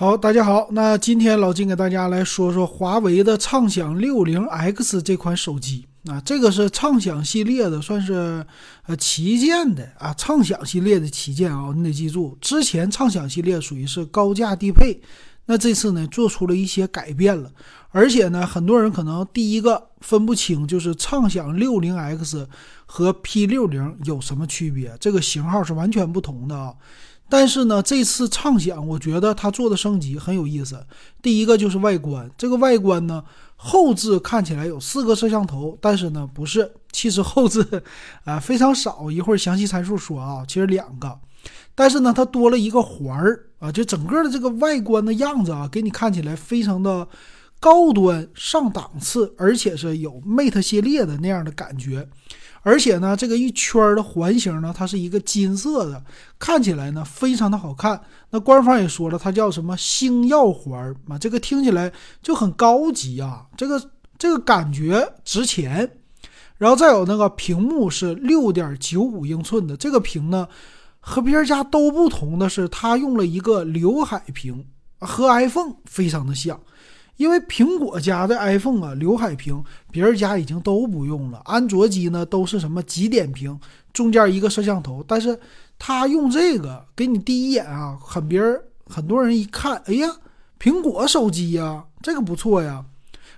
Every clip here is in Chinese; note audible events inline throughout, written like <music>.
好，大家好，那今天老金给大家来说说华为的畅享六零 X 这款手机。啊，这个是畅享系列的，算是呃旗舰的啊，畅享系列的旗舰啊，你得记住，之前畅享系列属于是高价低配，那这次呢做出了一些改变了，而且呢，很多人可能第一个分不清就是畅享六零 X 和 P 六零有什么区别，这个型号是完全不同的啊。但是呢，这次畅享，我觉得它做的升级很有意思。第一个就是外观，这个外观呢，后置看起来有四个摄像头，但是呢，不是，<laughs> 其实后置啊 <laughs> 非常少。一会儿详细参数说啊，其实两个，但是呢，它多了一个环儿啊，就整个的这个外观的样子啊，给你看起来非常的高端上档次，而且是有 Mate 系列的那样的感觉。而且呢，这个一圈的环形呢，它是一个金色的，看起来呢非常的好看。那官方也说了，它叫什么星耀环啊，这个听起来就很高级啊，这个这个感觉值钱。然后再有那个屏幕是六点九五英寸的，这个屏呢和别人家都不同的是，它用了一个刘海屏，和 iPhone 非常的像。因为苹果家的 iPhone 啊，刘海屏，别人家已经都不用了。安卓机呢都是什么极点屏，中间一个摄像头。但是它用这个，给你第一眼啊，很别人很多人一看，哎呀，苹果手机呀，这个不错呀。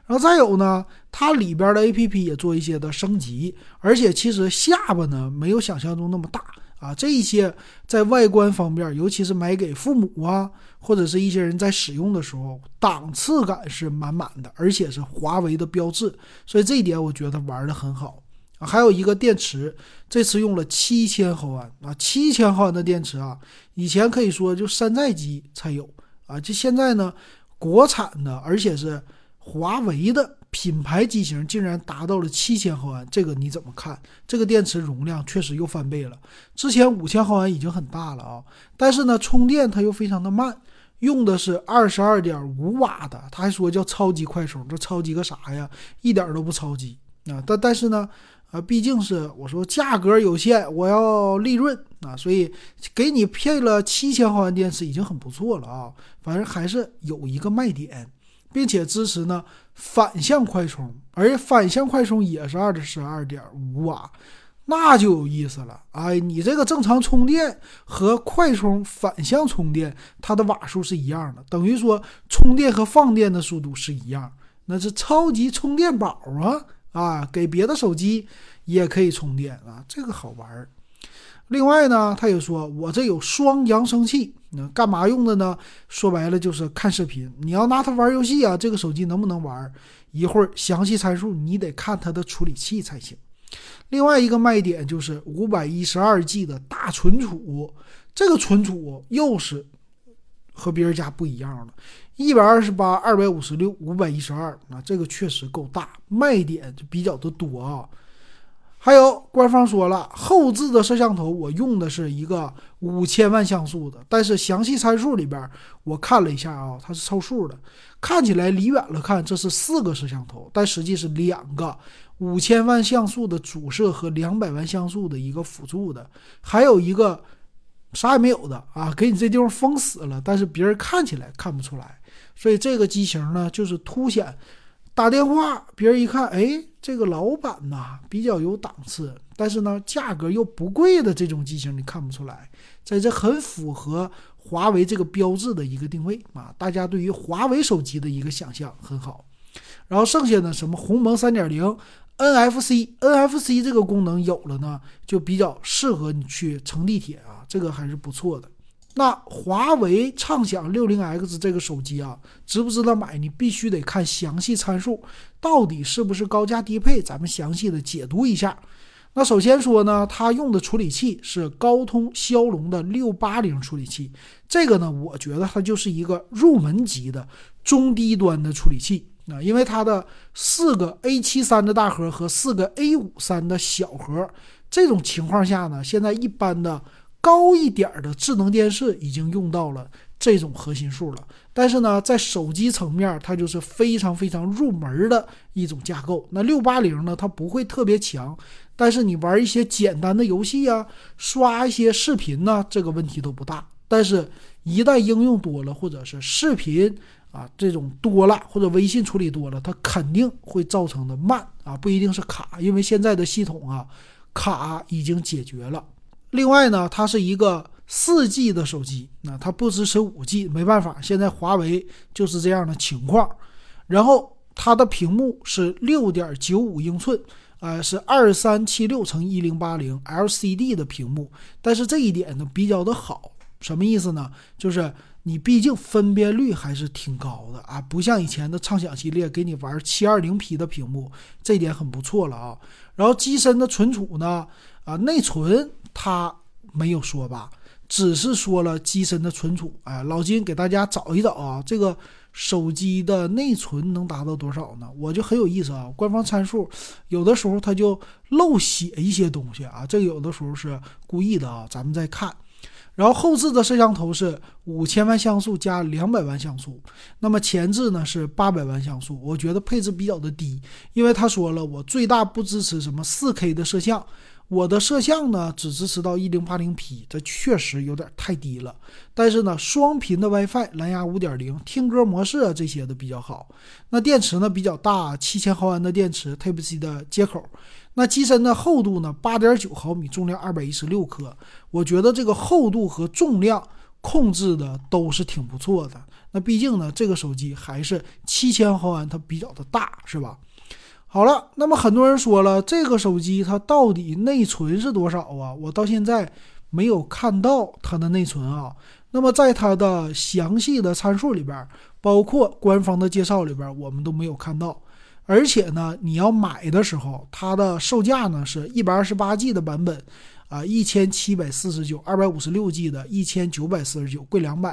然后再有呢，它里边的 APP 也做一些的升级，而且其实下巴呢没有想象中那么大。啊，这一些在外观方面，尤其是买给父母啊，或者是一些人在使用的时候，档次感是满满的，而且是华为的标志，所以这一点我觉得玩的很好啊。还有一个电池，这次用了七千毫安啊，七千毫安的电池啊，以前可以说就山寨机才有啊，就现在呢，国产的，而且是华为的。品牌机型竟然达到了七千毫安，这个你怎么看？这个电池容量确实又翻倍了。之前五千毫安已经很大了啊，但是呢，充电它又非常的慢，用的是二十二点五瓦的，他还说叫超级快充，这超级个啥呀？一点都不超级啊！但但是呢，啊，毕竟是我说价格有限，我要利润啊，所以给你配了七千毫安电池已经很不错了啊，反正还是有一个卖点。并且支持呢反向快充，而反向快充也是二十二点五瓦，那就有意思了。哎，你这个正常充电和快充反向充电，它的瓦数是一样的，等于说充电和放电的速度是一样，那是超级充电宝啊！啊，给别的手机也可以充电啊，这个好玩儿。另外呢，他也说我这有双扬声器，那干嘛用的呢？说白了就是看视频。你要拿它玩游戏啊，这个手机能不能玩？一会儿详细参数你得看它的处理器才行。另外一个卖点就是五百一十二 G 的大存储，这个存储又是和别人家不一样了，一百二十八、二百五十六、五百一十二，那这个确实够大，卖点就比较的多啊。还有官方说了，后置的摄像头我用的是一个五千万像素的，但是详细参数里边我看了一下啊，它是凑数的，看起来离远了看这是四个摄像头，但实际是两个五千万像素的主摄和两百万像素的一个辅助的，还有一个啥也没有的啊，给你这地方封死了，但是别人看起来看不出来，所以这个机型呢就是凸显。打电话，别人一看，哎，这个老板呐比较有档次，但是呢价格又不贵的这种机型，你看不出来，在这很符合华为这个标志的一个定位啊，<laughs> 大家对于华为手机的一个想象很好。然后剩下的什么鸿蒙三点零、NFC，NFC 这个功能有了呢，就比较适合你去乘地铁啊，这个还是不错的。那华为畅享六零 X 这个手机啊，值不值得买？你必须得看详细参数，到底是不是高价低配？咱们详细的解读一下。那首先说呢，它用的处理器是高通骁龙的六八零处理器，这个呢，我觉得它就是一个入门级的中低端的处理器啊，因为它的四个 A 七三的大核和四个 A 五三的小核，这种情况下呢，现在一般的。高一点的智能电视已经用到了这种核心数了，但是呢，在手机层面，它就是非常非常入门的一种架构。那六八零呢，它不会特别强，但是你玩一些简单的游戏啊，刷一些视频呢，这个问题都不大。但是一旦应用多了，或者是视频啊这种多了，或者微信处理多了，它肯定会造成的慢啊，不一定是卡，因为现在的系统啊卡已经解决了。另外呢，它是一个四 G 的手机，那它不支持五 G，没办法，现在华为就是这样的情况。然后它的屏幕是六点九五英寸，呃，是二三七六乘一零八零 LCD 的屏幕，但是这一点呢比较的好，什么意思呢？就是你毕竟分辨率还是挺高的啊，不像以前的畅享系列给你玩七二零 P 的屏幕，这点很不错了啊。然后机身的存储呢，啊，内存。他没有说吧，只是说了机身的存储。哎，老金给大家找一找啊，这个手机的内存能达到多少呢？我就很有意思啊，官方参数有的时候它就漏写一些东西啊，这个有的时候是故意的啊。咱们再看，然后后置的摄像头是五千万像素加两百万像素，那么前置呢是八百万像素，我觉得配置比较的低，因为他说了我最大不支持什么四 K 的摄像。我的摄像呢只支持到一零八零 P，这确实有点太低了。但是呢，双频的 WiFi、蓝牙五点零、听歌模式啊这些的比较好。那电池呢比较大，七千毫安的电池，Type C 的接口。那机身的厚度呢八点九毫米，重量二百一十六克。我觉得这个厚度和重量控制的都是挺不错的。那毕竟呢，这个手机还是七千毫安，它比较的大，是吧？好了，那么很多人说了，这个手机它到底内存是多少啊？我到现在没有看到它的内存啊。那么在它的详细的参数里边，包括官方的介绍里边，我们都没有看到。而且呢，你要买的时候，它的售价呢是一百二十八 G 的版本，啊，一千七百四十九；二百五十六 G 的，一千九百四十九，贵两百；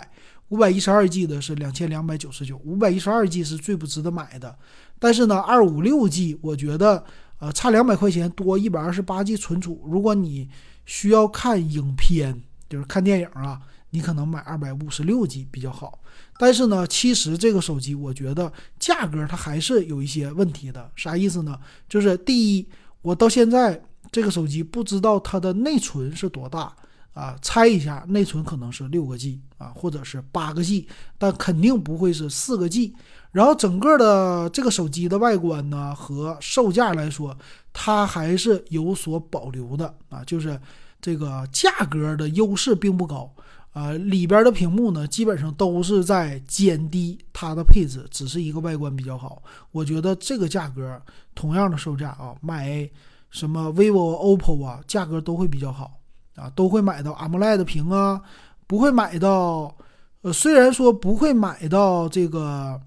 五百一十二 G 的是两千两百九十九，五百一十二 G 是最不值得买的。但是呢，二五六 G 我觉得，呃，差两百块钱多一百二十八 G 存储。如果你需要看影片，就是看电影啊，你可能买二百五十六 G 比较好。但是呢，其实这个手机我觉得价格它还是有一些问题的。啥意思呢？就是第一，我到现在这个手机不知道它的内存是多大啊，猜一下，内存可能是六个 G 啊，或者是八个 G，但肯定不会是四个 G。然后整个的这个手机的外观呢和售价来说，它还是有所保留的啊，就是这个价格的优势并不高啊。里边的屏幕呢基本上都是在减低它的配置，只是一个外观比较好。我觉得这个价格同样的售价啊，买什么 vivo、oppo 啊，价格都会比较好啊，都会买到 AMOLED 屏啊，不会买到呃，虽然说不会买到这个。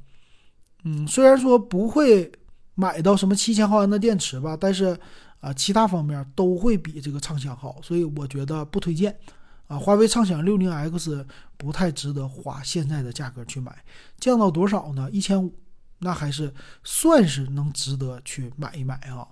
嗯，虽然说不会买到什么七千毫安的电池吧，但是啊，其他方面都会比这个畅享好，所以我觉得不推荐。啊，华为畅享六零 X 不太值得花现在的价格去买，降到多少呢？一千五，那还是算是能值得去买一买啊。